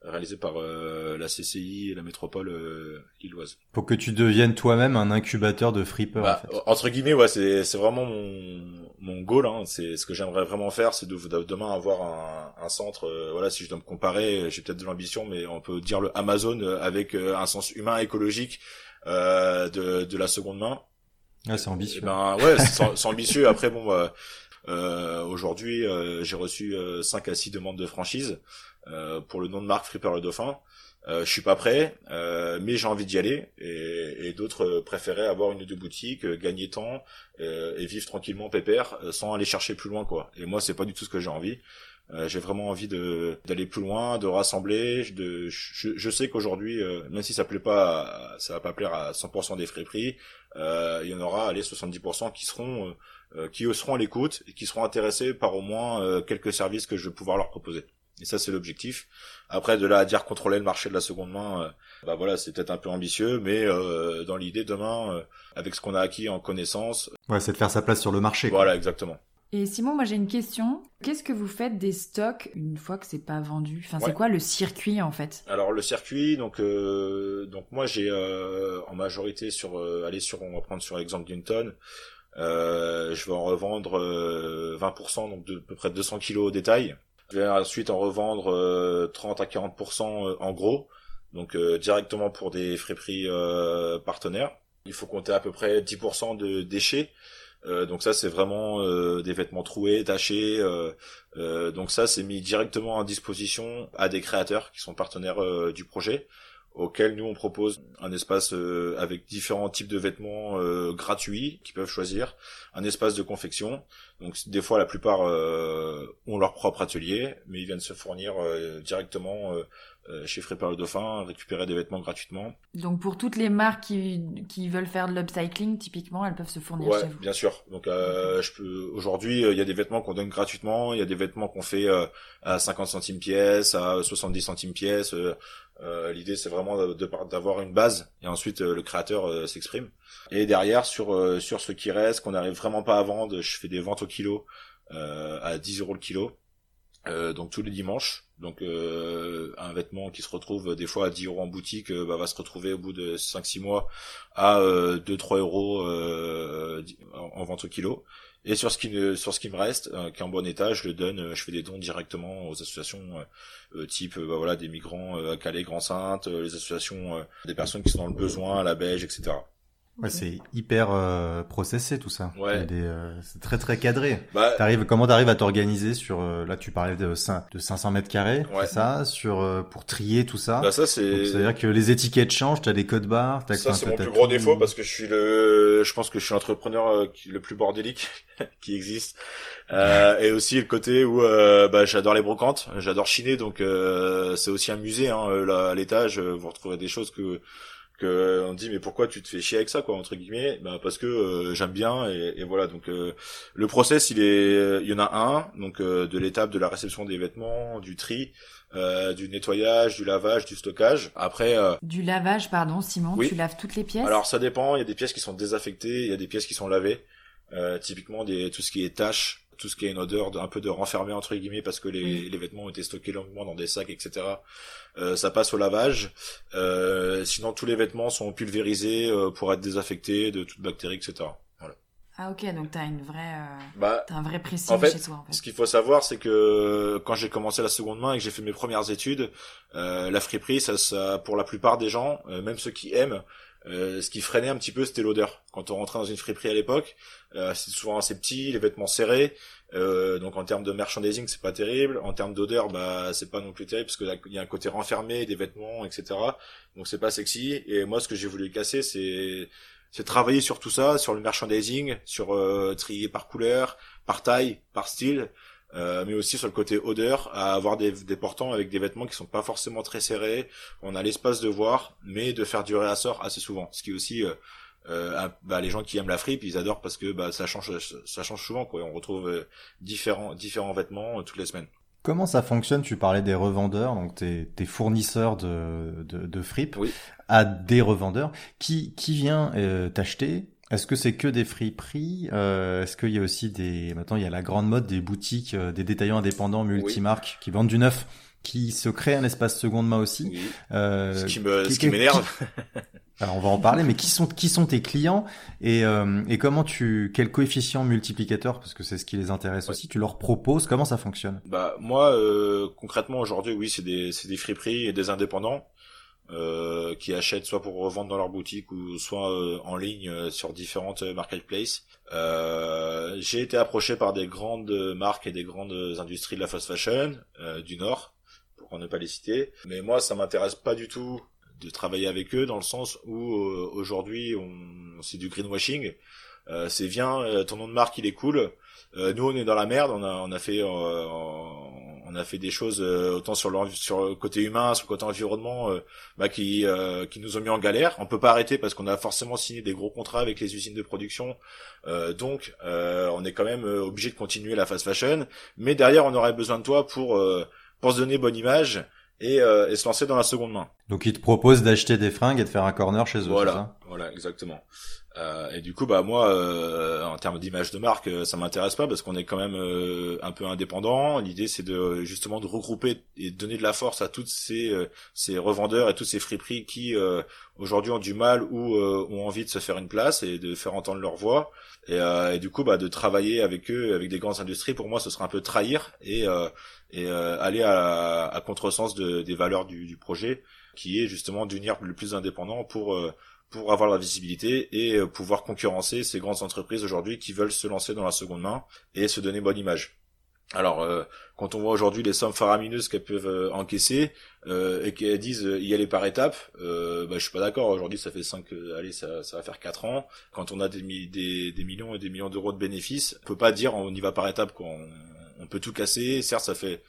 réalisé par euh, la CCI et la métropole euh, lilloise.
Pour que tu deviennes toi-même un incubateur de flipper.
Bah,
en fait.
Entre guillemets, ouais, c'est c'est vraiment mon mon goal. Hein. C'est ce que j'aimerais vraiment faire, c'est de, demain avoir un, un centre. Euh, voilà, si je dois me comparer, j'ai peut-être de l'ambition, mais on peut dire le Amazon avec un sens humain écologique de de la seconde main.
Ah, c'est ambitieux.
Et eh ben ouais, c'est ambitieux. Après bon. Euh, Aujourd'hui, j'ai reçu 5 à 6 demandes de franchise. Euh, pour le nom de marque Flipper le Dauphin. Euh, je suis pas prêt, euh, mais j'ai envie d'y aller. Et, et d'autres préféraient avoir une ou deux boutiques, gagner temps et vivre tranquillement pépère, sans aller chercher plus loin quoi. Et moi, c'est pas du tout ce que j'ai envie. j'ai vraiment envie de d'aller plus loin, de rassembler. De, je, je sais qu'aujourd'hui, même si ça plaît pas, ça va pas plaire à 100% des friperies, il y en aura allez 70% qui seront qui seront à l'écoute et qui seront intéressés par au moins quelques services que je vais pouvoir leur proposer. Et ça, c'est l'objectif. Après, de là à dire contrôler le marché de la seconde main, euh, bah voilà, c'est peut-être un peu ambitieux, mais euh, dans l'idée, demain, euh, avec ce qu'on a acquis en connaissance...
Ouais, c'est de faire sa place sur le marché.
Voilà, exactement.
Et Simon, moi j'ai une question. Qu'est-ce que vous faites des stocks une fois que c'est pas vendu? Enfin, c'est quoi le circuit en fait?
Alors le circuit, donc donc moi j'ai en majorité sur aller sur on va prendre sur l'exemple d'une tonne, je vais en revendre 20% donc de à peu près 200 kilos au détail. Je vais ensuite en revendre 30 euh, à 40% euh, en gros, donc euh, directement pour des friperies partenaires. Il faut compter à peu près 10% de déchets. donc ça c'est vraiment des vêtements troués, tachés. donc ça c'est mis directement à disposition à des créateurs qui sont partenaires du projet auquel nous on propose un espace euh, avec différents types de vêtements euh, gratuits qu'ils peuvent choisir, un espace de confection. Donc des fois la plupart euh, ont leur propre atelier, mais ils viennent se fournir directement euh, chez Frépar le Dauphin, récupérer des vêtements gratuitement.
Donc pour toutes les marques qui, qui veulent faire de l'upcycling, typiquement, elles peuvent se fournir
ouais,
chez vous.
bien sûr. Donc euh, je peux aujourd'hui, euh, il y a des vêtements qu'on donne gratuitement, il y a des vêtements qu'on fait euh, à 50 centimes pièce, à 70 centimes pièce. Euh, L'idée c'est vraiment d'avoir une base et ensuite le créateur s'exprime. Et derrière sur sur ce qui reste, qu'on n'arrive vraiment pas à vendre, je fais des ventes au kilo à 10 euros le kilo. donc tous les dimanches donc euh, un vêtement qui se retrouve des fois à 10 euros en boutique euh, bah, va se retrouver au bout de 5-6 mois à 2-3 euh, euros en, vente au kilo. Et sur ce qui sur ce qui me reste, qui est en bon état, je le donne, je fais des dons directement aux associations type bah, voilà des migrants à Calais, Grand Sainte, les associations des personnes qui sont dans le besoin, à la Belge, etc.
Ouais, c'est hyper euh, processé tout ça.
Ouais.
Euh, c'est très très cadré.
Bah,
t'arrives, comment t'arrives à t'organiser sur euh, là tu parlais de, de 500 mètres carrés,
ouais.
ça, sur euh, pour trier tout ça?
Bah ça c'est.
C'est-à-dire que les étiquettes changent, t'as des codes barres. As
ça c'est mon plus gros défaut parce que je suis le, je pense que je suis l'entrepreneur le plus bordélique qui existe. et aussi le côté où bah, j'adore les brocantes, j'adore chiner donc c'est aussi un musée. Hein, là, à l'étage vous retrouverez des choses que que on dit mais pourquoi tu te fais chier avec ça quoi entre guillemets? Bah parce que euh, j'aime bien et, et, voilà. Donc euh, le process il est il y en a un donc euh, de l'étape de la réception des vêtements du tri du nettoyage du lavage du stockage. Après
du lavage pardon Simon tu laves toutes les pièces?
Alors ça dépend. Il y a des pièces qui sont désaffectées il y a des pièces qui sont lavées. Typiquement des tout ce qui est tâches tout ce qui a une odeur de, un peu de renfermé entre guillemets parce que les, les vêtements ont été stockés longuement dans des sacs etc euh, ça passe au lavage. Euh, sinon tous les vêtements sont pulvérisés euh, pour être désaffectés de toute bactérie etc voilà.
Ah ok donc t'as une vraie
bah,
t'as un vrai pressing chez toi en fait.
ce qu'il faut savoir c'est que quand j'ai commencé la seconde main et que j'ai fait mes premières études la friperie ça, ça pour la plupart des gens même ceux qui aiment euh, ce qui freinait un petit peu, c'était l'odeur. Quand on rentrait dans une friperie à l'époque, euh, c'est souvent assez petit, les vêtements serrés. Euh, donc en termes de merchandising, c'est pas terrible. En termes d'odeur, bah c'est pas non plus terrible parce qu'il y a un côté renfermé des vêtements, etc. Donc c'est pas sexy. Et moi, ce que j'ai voulu casser, c'est c'est travailler sur tout ça, sur le merchandising, sur euh, trier par couleur, par taille, par style. Euh, mais aussi sur le côté odeur, à avoir des, des portants avec des vêtements qui sont pas forcément très serrés. On a l'espace de voir, mais de faire durer à sort assez souvent. Ce qui est aussi euh, euh, bah, les gens qui aiment la fripe, ils adorent parce que bah, ça change, ça change souvent quoi. On retrouve différents différents vêtements toutes les semaines.
Comment ça fonctionne? Tu parlais des revendeurs, donc tes, tes fournisseurs de, de, de fripe,
Oui.
à des revendeurs. Qui, qui vient euh, t'acheter? Est-ce que c'est que des friperies euh, Est-ce qu'il y a aussi des... Maintenant, il y a la grande mode des boutiques, euh, des détaillants indépendants multimarques qui vendent du neuf, qui se créent un espace seconde main aussi.
Oui.
Euh,
Ce qui me,
qui-
ce qui m'énerve.
alors on va en parler, mais qui sont qui sont tes clients et euh, et comment tu quel coefficient multiplicateur parce que c'est ce qui les intéresse
Ouais.
aussi. Tu leur proposes comment ça fonctionne?
Bah moi euh, concrètement aujourd'hui oui c'est des c'est des friperies et des indépendants euh, qui achètent soit pour revendre dans leur boutique ou soit euh, en ligne euh, sur différentes euh, marketplaces. Euh, j'ai été approché par des grandes marques et des grandes industries de la fast fashion euh, du Nord pour ne pas les citer. Mais moi ça m'intéresse pas du tout de travailler avec eux dans le sens où aujourd'hui on c'est du greenwashing. C'est viens ton nom de marque il est cool. Nous on est dans la merde, on a on a fait euh, on a fait des choses euh, autant sur le sur le côté humain, sur le côté environnement euh, bah, qui euh, qui nous ont mis en galère. On peut pas arrêter parce qu'on a forcément signé des gros contrats avec les usines de production. Euh, donc euh, on est quand même obligé de continuer la fast fashion, mais derrière on aurait besoin de toi pour euh, pour se donner bonne image et, euh, et se lancer dans la seconde main.
Donc ils te proposent d'acheter des fringues et de faire un corner chez eux.
Voilà, voilà, exactement. Euh, et du coup, bah moi, euh, en termes d'image de marque, euh, ça m'intéresse pas parce qu'on est quand même euh, un peu indépendant. L'idée, c'est de justement de regrouper et de donner de la force à toutes ces euh, ces revendeurs et toutes ces friperies qui aujourd'hui ont du mal ou ont envie de se faire une place et de faire entendre leur voix. Et, et du coup, bah de travailler avec eux, avec des grandes industries, pour moi, ce serait un peu trahir et et aller à, à contresens de, des valeurs du, du projet, qui est justement d'unir le plus indépendant pour pour avoir la visibilité et euh, pouvoir concurrencer ces grandes entreprises aujourd'hui qui veulent se lancer dans la seconde main et se donner bonne image. Alors, euh, quand on voit aujourd'hui les sommes faramineuses qu'elles peuvent euh, encaisser euh, et qu'elles disent euh, y aller par étapes, bah, je suis pas d'accord. Aujourd'hui, ça fait cinq, euh, allez, ça, ça va faire quatre ans. Quand on a des, des, des millions et des millions d'euros de bénéfices, on peut pas dire on y va par étapes. Quoi. On peut tout casser. Certes, ça fait.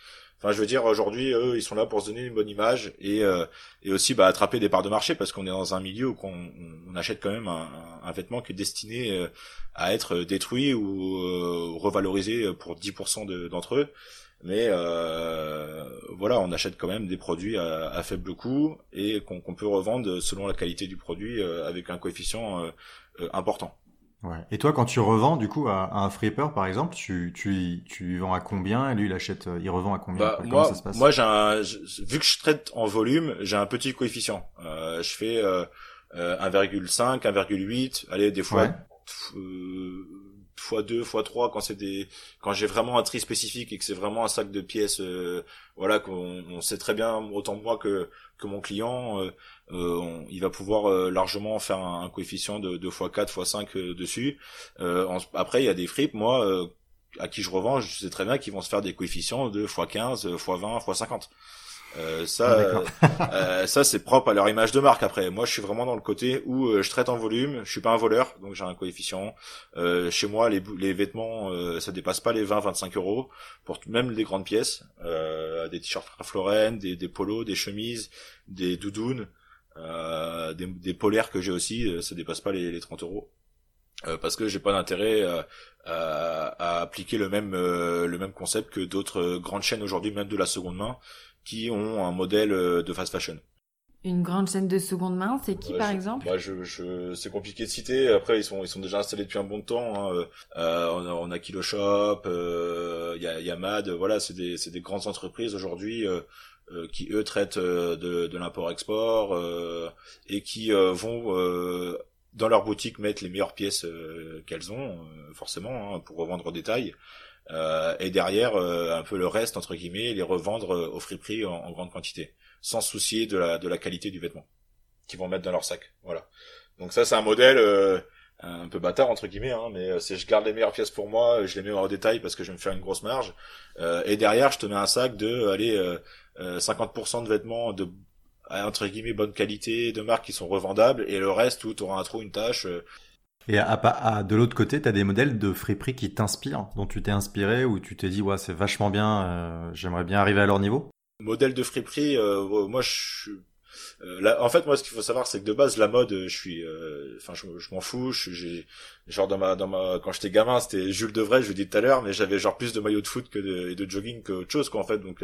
Enfin, je veux dire, aujourd'hui, eux, ils sont là pour se donner une bonne image et euh, et aussi bah, attraper des parts de marché parce qu'on est dans un milieu où on, achète quand même un, vêtement qui est destiné euh, à être détruit ou euh, revalorisé pour 10% de- d'entre eux. Mais euh, voilà, on achète quand même des produits à, faible coût et qu'on peut revendre selon la qualité du produit avec un coefficient important.
Ouais. Et toi, quand tu revends du coup à, à un flipper par exemple, tu tu tu vends à combien et lui il achète, euh, il revend à combien
Bah, moi,
Comment ça se passe
moi j'ai un, vu que je traite en volume, j'ai un petit coefficient. Euh, je fais euh, euh, 1,5, 1,8, allez des fois
Ouais.
euh, fois 2, fois 3 quand c'est des quand j'ai vraiment un tri spécifique et que c'est vraiment un sac de pièces euh, voilà qu'on on sait très bien autant moi que que mon client euh, euh, il va pouvoir euh, largement faire un, un coefficient de 2 fois 4 fois 5 euh, dessus. Euh, après il y a des fripes moi à qui je revends, je sais très bien qu'ils vont se faire des coefficients de x15, x20, x50. Euh, ça,
Ah, d'accord.
euh, ça c'est propre à leur image de marque. Après, moi, je suis vraiment dans le côté où euh, je traite en volume. Je suis pas un voleur, donc j'ai un coefficient. Euh, chez moi, les, les vêtements, euh, ça dépasse pas les 20-25 euros pour même des grandes pièces, euh, des t-shirts Lauren, des, des polos, des chemises, des doudounes, euh, des, des polaires que j'ai aussi, euh, ça dépasse pas les, les 30 euros. Euh, parce que j'ai pas d'intérêt euh, à, à appliquer le même euh, le même concept que d'autres euh, grandes chaînes aujourd'hui, même de la seconde main, qui ont un modèle euh, de fast fashion.
Une grande chaîne de seconde main, c'est qui par
je-
exemple?
bah, je, je, c'est compliqué de citer. Après, ils sont, ils sont déjà installés depuis un bon temps. Hein. Euh, euh, on, a, on a Kilo Shop, euh, il y, a, y a Mad. Voilà, c'est des, c'est des grandes entreprises aujourd'hui euh, euh, qui eux traitent euh, de, de l'import-export euh, et qui euh, vont euh, dans leur boutique mettre les meilleures pièces euh, qu'elles ont, euh, forcément, hein, pour revendre au détail. Euh, et derrière, euh, un peu le reste entre guillemets, les revendre euh, au friperie en, en grande quantité, sans soucier de la, de la qualité du vêtement qu'ils vont mettre dans leur sac. Voilà. Donc ça, c'est un modèle euh, un peu bâtard entre guillemets, hein, mais euh, c'est je garde les meilleures pièces pour moi, je les mets en détail parce que je vais me faire une grosse marge. Et derrière, je te mets un sac de, allez, euh, euh, 50% de vêtements de entre guillemets bonne qualité, de marques qui sont revendables, et le reste où tu auras un trou, une tâche. Euh,
Et à, à- de l'autre côté, t'as des modèles de friperie qui t'inspirent, dont tu t'es inspiré, où tu t'es dit ouais c'est vachement bien, euh, j'aimerais bien arriver à leur niveau.
modèle de friperie, euh, moi je suis- là, en fait, moi, ce qu'il faut savoir, c'est que de base, la mode, je suis, enfin, je, m'en fous. J'ai, genre dans ma, dans ma, quand j'étais gamin, c'était Jules Devray, je vous dis tout à l'heure, mais j'avais genre plus de maillots de foot que de, de jogging qu'autre chose, quoi, en fait. Donc,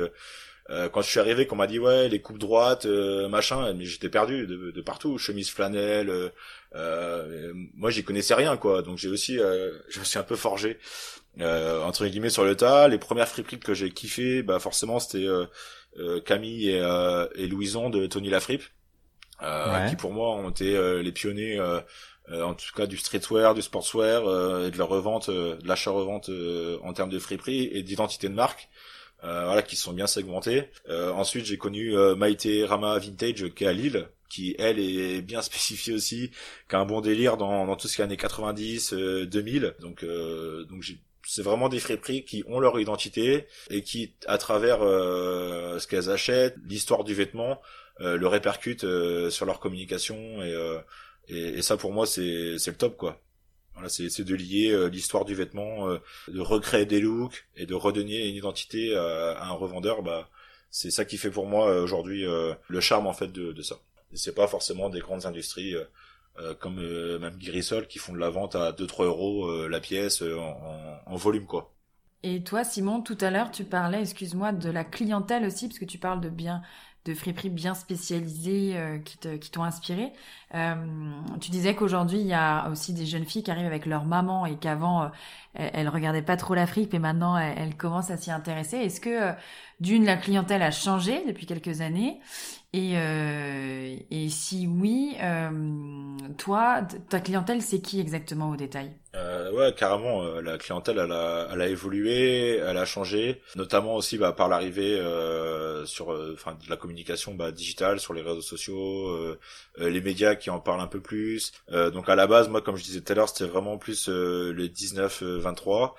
quand je suis arrivé, qu'on m'a dit ouais, les coupes droites, machin, mais j'étais perdu de, de, partout, chemise flanelle. moi, j'y connaissais rien, quoi. Donc, j'ai aussi, je me suis un peu forgé euh, entre guillemets sur le tas. Les premières friperies que j'ai kiffé, bah forcément c'était euh, euh, Camille et, euh, et Louison de Tony Lafripe, qui pour moi ont été les pionniers, en tout cas du streetwear, du sportswear et de la revente, de l'achat-revente en termes de friperie et d'identité de marque. Voilà, qui sont bien segmentés. ensuite, j'ai connu Maïté Rama Vintage qui est à Lille, qui elle est bien spécifiée aussi, qui a un bon délire dans, dans tout ce qui est années 90, 2000. Donc, donc j'ai c'est vraiment des friperies qui ont leur identité et qui, à travers euh, ce qu'elles achètent, l'histoire du vêtement, euh, le répercutent euh, sur leur communication et, et, ça pour moi c'est c'est le top quoi. C'est de lier l'histoire du vêtement, de recréer des looks et de redonner une identité à, un revendeur. Bah c'est ça qui fait pour moi aujourd'hui le charme en fait de, de ça. C'est pas forcément des grandes industries euh, comme euh, même Guirisol qui font de la vente à 2-3 euros euh, la pièce en, volume quoi.
Et toi Simon, tout à l'heure tu parlais, excuse-moi, de la clientèle aussi, parce que tu parles de bien de friperies bien spécialisées qui qui t'ont inspiré. Euh, tu disais qu'aujourd'hui il y a aussi des jeunes filles qui arrivent avec leur maman et qu'avant elles, elles, regardaient pas trop la fripe et maintenant elles, commencent à s'y intéresser. Est-ce que d'une la clientèle a changé depuis quelques années? Et, euh, et si oui, euh, toi, ta clientèle, c'est qui exactement au détail?
Euh, Ouais, carrément. Euh, la clientèle, elle a, elle a évolué, elle a changé, notamment aussi bah, par l'arrivée euh, sur, euh, enfin, de la communication bah, digitale sur les réseaux sociaux, les médias qui en parlent un peu plus. donc à la base, moi, comme je disais tout à l'heure, c'était vraiment plus le 19-23,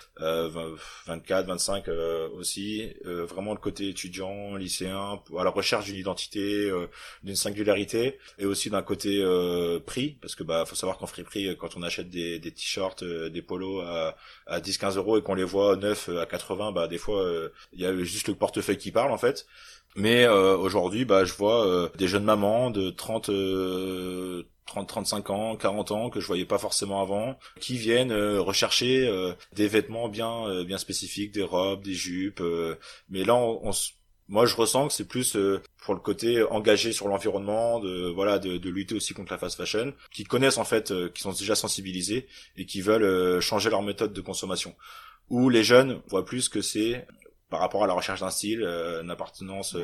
24, 25 aussi, vraiment le côté étudiant, lycéen, à la recherche d'une identité euh, d'une singularité et aussi d'un côté euh, prix parce que bah faut savoir qu'en friperie quand on achète des, des t-shirts euh, des polos à, à 10 15 euros et qu'on les voit neufs à 80 bah des fois il y a juste le portefeuille qui parle en fait mais aujourd'hui bah je vois des jeunes mamans de 30 30 35 ans, 40 ans que je voyais pas forcément avant, qui viennent rechercher des vêtements bien bien spécifiques, des robes, des jupes. mais là, on, moi je ressens que c'est plus euh, pour le côté engagé sur l'environnement, de voilà, de, de, lutter aussi contre la fast fashion, qui connaissent en fait, euh, qui sont déjà sensibilisés et qui veulent euh, changer leur méthode de consommation. Ou les jeunes voient plus que c'est par rapport à la recherche d'un style, une appartenance,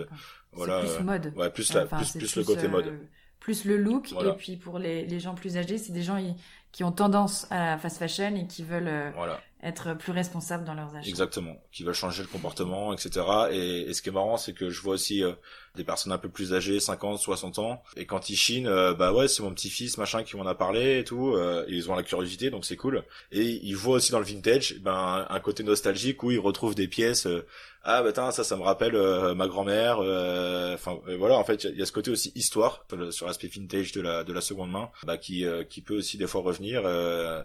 voilà,
plus mode.
ouais, plus la, plus, plus, le côté mode,
plus le look. Et puis pour les, les gens plus âgés, c'est des gens qui ont tendance à la fast fashion et qui veulent voilà être plus responsables dans leurs achats.
Exactement, qui veulent changer le comportement, etc. Et, ce qui est marrant, c'est que je vois aussi euh, des personnes un peu plus âgées, 50, 60 ans, et quand ils chinent, euh, bah ouais, c'est mon petit-fils, machin, qui m'en a parlé et tout, euh, ils ont la curiosité, donc c'est cool. Et ils voient aussi dans le vintage, ben un côté nostalgique où ils retrouvent des pièces ah bah ça ça me rappelle euh, ma grand-mère euh, enfin euh, voilà en fait il y, a ce côté aussi histoire sur l'aspect vintage de la de la seconde main bah, qui qui peut aussi des fois revenir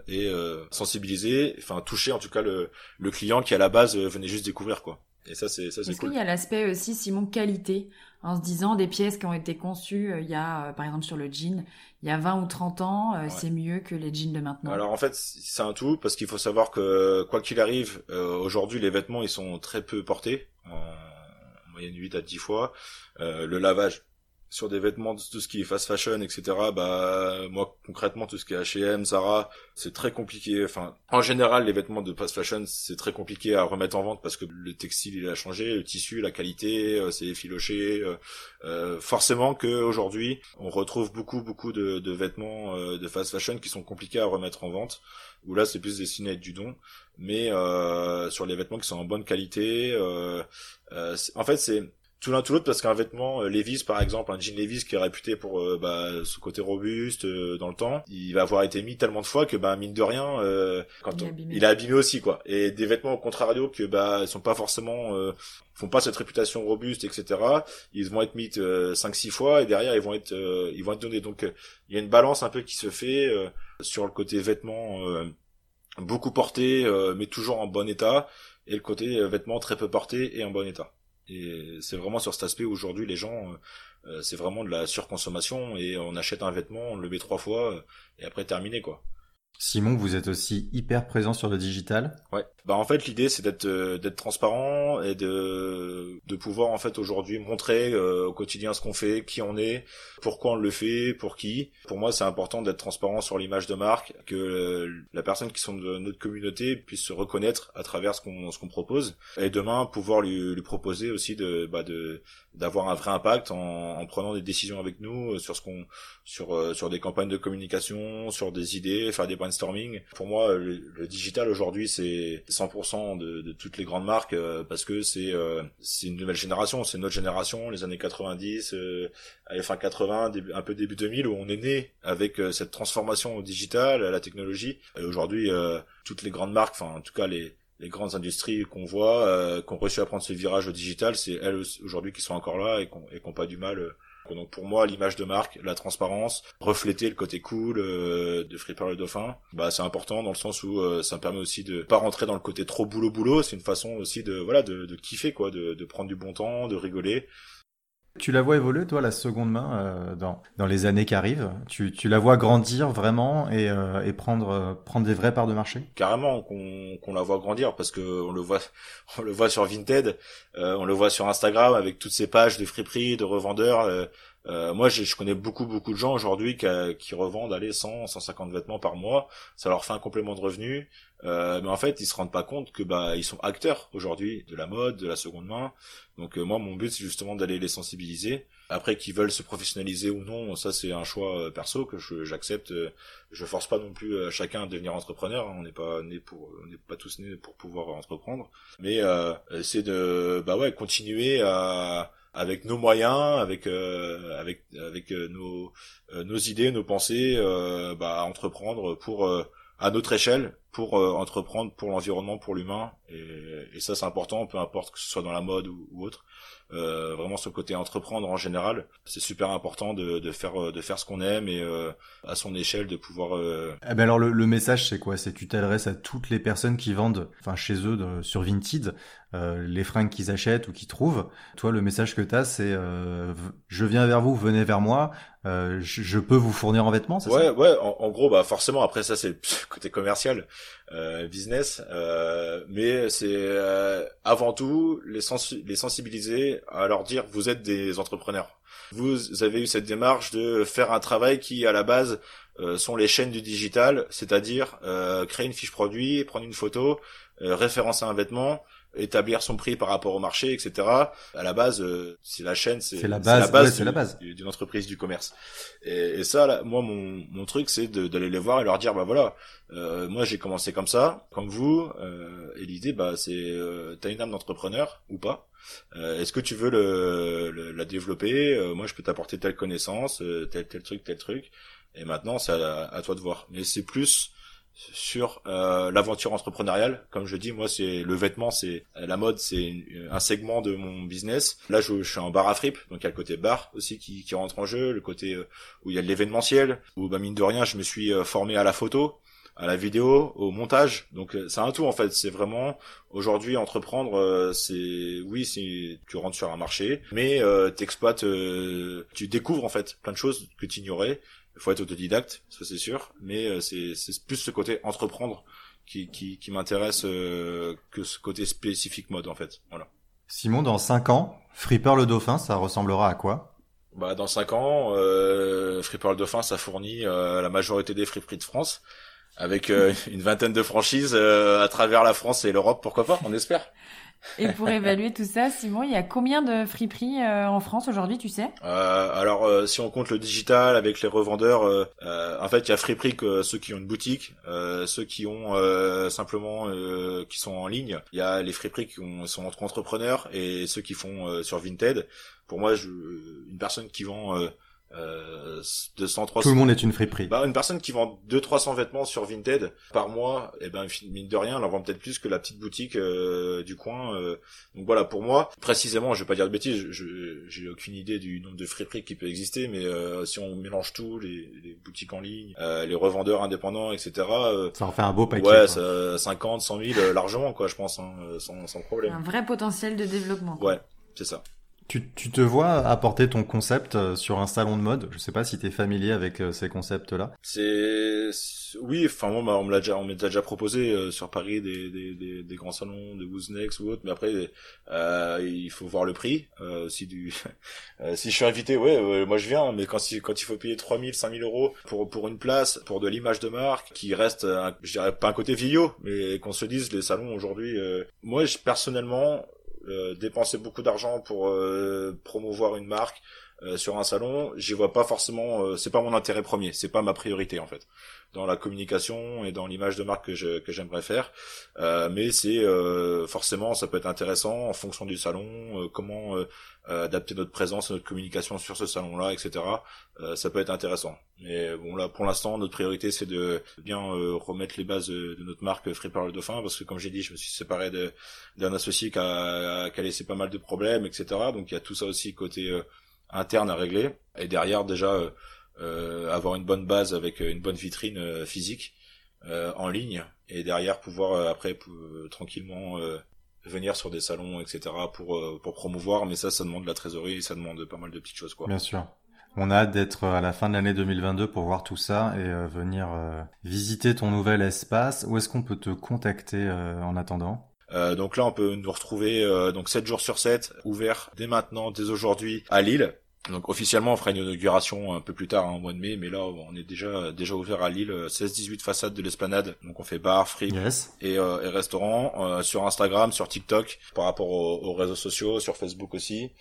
et sensibiliser enfin toucher en tout cas le le client qui à la base venait juste découvrir quoi et ça c'est ça c'est
cool. qu'il y a l'aspect aussi Simon qualité en se disant des pièces qui ont été conçues il y a par exemple sur le jean il y a 20 ou 30 ans, euh, c'est mieux que les jeans de maintenant?
Alors en fait, c'est un tout parce qu'il faut savoir que quoi qu'il arrive, euh, aujourd'hui les vêtements ils sont très peu portés, en moyenne 8 à 10 fois. Euh, le lavage sur des vêtements tout ce qui est fast fashion etc bah moi concrètement tout ce qui est H&M Zara c'est très compliqué. Enfin en général les vêtements de fast fashion c'est très compliqué à remettre en vente parce que le textile il a changé le tissu la qualité euh, c'est effiloché euh, euh, forcément que aujourd'hui on retrouve beaucoup beaucoup de, vêtements euh, de fast fashion qui sont compliqués à remettre en vente où là c'est plus destiné à être du don. Mais sur les vêtements qui sont en bonne qualité en fait c'est tout l'un tout l'autre parce qu'un vêtement euh, Levi's par exemple un jean Levi's qui est réputé pour euh, bah, ce côté robuste euh, dans le temps il va avoir été mis tellement de fois que bah mine de rien quand il, on, abîmé. il, a abîmé aussi quoi. Et des vêtements au contrario que bah sont pas forcément font pas cette réputation robuste etc ils vont être mis cinq six fois et derrière ils vont être ils vont être donnés. Donc il y a une balance un peu qui se fait sur le côté vêtements beaucoup portés mais toujours en bon état et le côté vêtements très peu portés et en bon état et c'est vraiment sur cet aspect aujourd'hui les gens c'est vraiment de la surconsommation et on achète un vêtement, on le met trois fois et après terminé quoi.
Simon, vous êtes aussi hyper présent sur le digital.
Ouais. Bah en fait l'idée c'est d'être euh, d'être transparent et de de pouvoir en fait aujourd'hui montrer euh, au quotidien ce qu'on fait, qui on est, pourquoi on le fait, pour qui. Pour moi c'est important d'être transparent sur l'image de marque, que euh, la personne qui sont de notre communauté puisse se reconnaître à travers ce qu'on ce qu'on propose et demain pouvoir lui, lui proposer aussi de bah de d'avoir un vrai impact en, en, prenant des décisions avec nous sur ce qu'on sur sur des campagnes de communication, sur des idées, faire des brainstorming. Pour moi le digital aujourd'hui c'est 100% de, de, toutes les grandes marques euh, parce que c'est euh, c'est une nouvelle génération, c'est notre génération, les années 90, euh, fin 80, un peu début 2000 où on est né avec euh, cette transformation au digital, à la technologie. Et aujourd'hui, toutes les grandes marques, enfin en tout cas les les grandes industries qu'on voit, euh, qui ont réussi à prendre ce virage au digital, c'est elles aujourd'hui qui sont encore là et qui n'ont pas du mal donc pour moi, l'image de marque, la transparence, refléter le côté cool euh, de Fripper le Dauphin, bah c'est important dans le sens où euh, ça me permet aussi de pas rentrer dans le côté trop boulot boulot. C'est une façon aussi de voilà de, de kiffer quoi, de, de prendre du bon temps, de rigoler.
Tu la vois évoluer, toi, la seconde main, euh, dans, dans les années qui arrivent? Tu, tu la vois grandir vraiment et, euh, et prendre, euh, prendre des vraies parts de marché?
Carrément, qu'on qu'on la voit grandir parce que on le voit, on le voit sur Vinted, on le voit sur Instagram avec toutes ces pages de friperies, de revendeurs. Moi, je connais beaucoup, beaucoup de gens aujourd'hui qui, qui revendent allez, 100, 150 vêtements par mois. Ça leur fait un complément de revenus. Euh, mais en fait, ils se rendent pas compte que bah ils sont acteurs aujourd'hui de la mode, de la seconde main. Donc euh, moi, mon but c'est justement d'aller les sensibiliser. Après, qu'ils veulent se professionnaliser ou non, ça c'est un choix euh, perso que j'accepte. Je, force pas non plus chacun à devenir entrepreneur. Hein. On n'est pas né pour, on n'est pas tous nés pour pouvoir entreprendre. Mais c'est de bah ouais continuer à avec nos moyens, avec avec avec nos nos idées, nos pensées, bah entreprendre pour à notre échelle pour euh, entreprendre pour l'environnement, pour l'humain. Et, et, ça, c'est important, peu importe que ce soit dans la mode ou autre. Euh, vraiment, ce côté entreprendre en général, c'est super important de, de, faire de faire ce qu'on aime et euh, à son échelle de pouvoir. Euh...
Eh ben alors le, le message, c'est quoi? C'est tu t'adresses à toutes les personnes qui vendent, enfin chez eux de, sur Vinted, euh, les fringues qu'ils achètent ou qu'ils trouvent. Toi, le message que tu as, c'est euh, je viens vers vous, venez vers moi, euh, je, je, peux vous fournir en vêtements, c'est
ouais, ça? Ouais, en, en, gros, bah forcément, après ça, c'est le côté commercial, euh, business, euh, mais c'est avant tout les, sens les sensibiliser à leur dire vous êtes des entrepreneurs. Vous avez eu cette démarche de faire un travail qui, à la base, sont les chaînes du digital, c'est-à-dire créer une fiche produit, prendre une photo, référencer un vêtement, établir son prix par rapport au marché, etc. À la base, euh, c'est la chaîne, c'est
la base, c'est la base
d'une entreprise du commerce. Et, et ça, là, moi, mon, mon truc, c'est d'aller les voir et leur dire, bah voilà, euh, moi j'ai commencé comme ça, comme vous, euh, et l'idée, bah c'est, euh, t'as une âme d'entrepreneur ou pas euh, Est-ce que tu veux le, la développer? Moi, je peux t'apporter telle connaissance, tel tel truc, tel truc. Et maintenant, c'est à, toi de voir. Mais c'est plus sur euh, l'aventure entrepreneuriale. Comme je dis, moi, c'est le vêtement, c'est la mode, c'est un segment de mon business. Là, je, suis en bar à fripe, donc il y a le côté bar aussi qui, rentre en jeu, le côté euh, où il y a l'événementiel, où bah, mine de rien, je me suis euh, formé à la photo, à la vidéo, au montage. Donc c'est un tout en fait. C'est vraiment aujourd'hui entreprendre. c'est oui, si tu rentres sur un marché, mais euh, t'exploites, tu découvres en fait plein de choses que tu ignorais il faut être autodidacte, ça c'est sûr, mais euh, c'est plus ce côté entreprendre qui, qui, qui m'intéresse euh, que ce côté spécifique mode en fait. Voilà.
Simon, dans 5 ans, Fripper le Dauphin, ça ressemblera à quoi?
Bah dans 5 ans, euh, Fripper le Dauphin, ça fournit euh, la majorité des friperies de France, avec une vingtaine de franchises à travers la France et l'Europe, pourquoi pas, on espère.
Et pour évaluer tout ça, Simon, il y a combien de friperies euh, en France aujourd'hui, tu sais?
Euh, Alors, euh, si on compte le digital avec les revendeurs, euh, en fait, il y a friperies que ceux qui ont une boutique, ceux qui ont simplement qui sont en ligne. Il y a les friperies qui sont entre entrepreneurs et ceux qui font sur Vinted. Pour moi, je, une personne qui vend euh, 200, 300.
Tout le monde est une friperie.
Bah, une personne qui vend 200, 300 vêtements sur Vinted par mois, et eh ben, mine de rien, elle en vend peut-être plus que la petite boutique euh, du coin. Euh. Donc voilà, pour moi, précisément, je vais pas dire de bêtises, je, j'ai aucune idée du nombre de friperies qui peut exister, mais euh, si on mélange tout, les, les boutiques en ligne, euh, les revendeurs indépendants, etc.
ça en fait un beau paquet.
Ouais, ça, 50, 100 000 largement, quoi, je pense, hein, sans, sans problème.
Un vrai potentiel de développement.
Ouais, c'est ça.
Tu, tu te vois apporter ton concept euh, sur un salon de mode? Je sais pas si tu es familier avec euh, ces concepts-là.
C'est oui, enfin moi bah, on me l'a déjà on m'a déjà proposé euh, sur Paris des, des, des, des, grands salons de Wooznex ou autre, mais après euh, il faut voir le prix euh, si du si je suis invité, ouais, moi je viens, mais quand quand il faut payer 3000 5000 euros pour pour une place, pour de l'image de marque qui reste je dirais pas un côté vieillot, mais qu'on se dise les salons aujourd'hui moi je, personnellement euh, dépenser beaucoup d'argent pour euh, promouvoir une marque euh, sur un salon, j'y vois pas forcément. c'est pas mon intérêt premier, c'est pas ma priorité en fait dans la communication et dans l'image de marque que je, que j'aimerais faire. mais c'est forcément ça peut être intéressant en fonction du salon, comment euh, adapter notre présence, notre communication sur ce salon-là, etc. Euh, ça peut être intéressant. Mais bon là, pour l'instant, notre priorité c'est de bien euh, remettre les bases de, notre marque Free le Dauphin, parce que comme j'ai dit, je me suis séparé d'un associé qui a, qui a laissé pas mal de problèmes, etc. Donc il y a tout ça aussi côté interne à régler. Et derrière déjà avoir une bonne base avec une bonne vitrine physique en ligne, et derrière pouvoir après tranquillement venir sur des salons, etc. pour euh, pour promouvoir. Mais ça, ça demande de la trésorerie et ça demande pas mal de petites choses, quoi.
Bien sûr. On a hâte d'être à la fin de l'année 2022 pour voir tout ça et euh, venir euh, visiter ton nouvel espace. Où est-ce qu'on peut te contacter en attendant?
Donc là, on peut nous retrouver donc 7 jours sur 7, ouvert dès maintenant, dès aujourd'hui à Lille. Donc officiellement, on fera une inauguration un peu plus tard, en hein, mois de mai, mais là, on est déjà déjà ouvert à Lille, 16-18 façades de l'esplanade. Donc on fait bar, free et, euh, et, restaurant euh, sur Instagram, sur TikTok, par rapport aux, réseaux sociaux, sur Facebook aussi.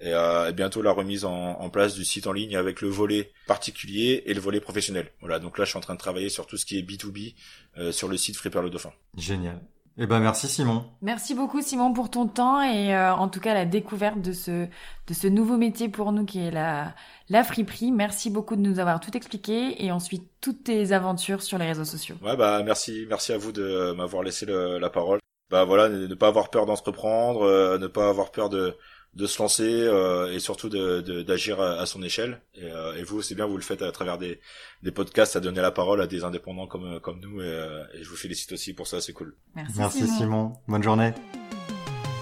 Et, euh, bientôt la remise en, en, place du site en ligne avec le volet particulier et le volet professionnel. Voilà, donc là je suis en train de travailler sur tout ce qui est B2B euh, sur le site Free le Dauphin.
Génial. Eh ben merci Simon.
Merci beaucoup Simon pour ton temps et euh, en tout cas la découverte de ce de ce nouveau métier pour nous qui est la la friperie. Merci beaucoup de nous avoir tout expliqué et ensuite toutes tes aventures sur les réseaux sociaux.
Ouais bah merci merci à vous de m'avoir laissé la parole. Bah voilà ne, pas avoir peur d'entreprendre, euh, ne pas avoir peur de de se lancer euh, et surtout d'agir de, à, son échelle. Et, euh, et vous, c'est bien, vous le faites à travers des, des podcasts, à donner la parole à des indépendants comme, comme nous. Et, euh, et je vous félicite aussi pour ça, c'est cool.
Merci, Merci Simon. Bonne journée.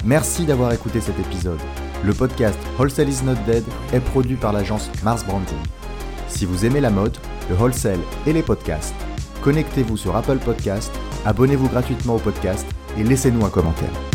Merci d'avoir écouté cet épisode. Le podcast Wholesale is not dead est produit par l'agence Mars Branding. Si vous aimez la mode, le wholesale et les podcasts, connectez-vous sur Apple Podcast, abonnez-vous gratuitement au podcast et laissez-nous un commentaire.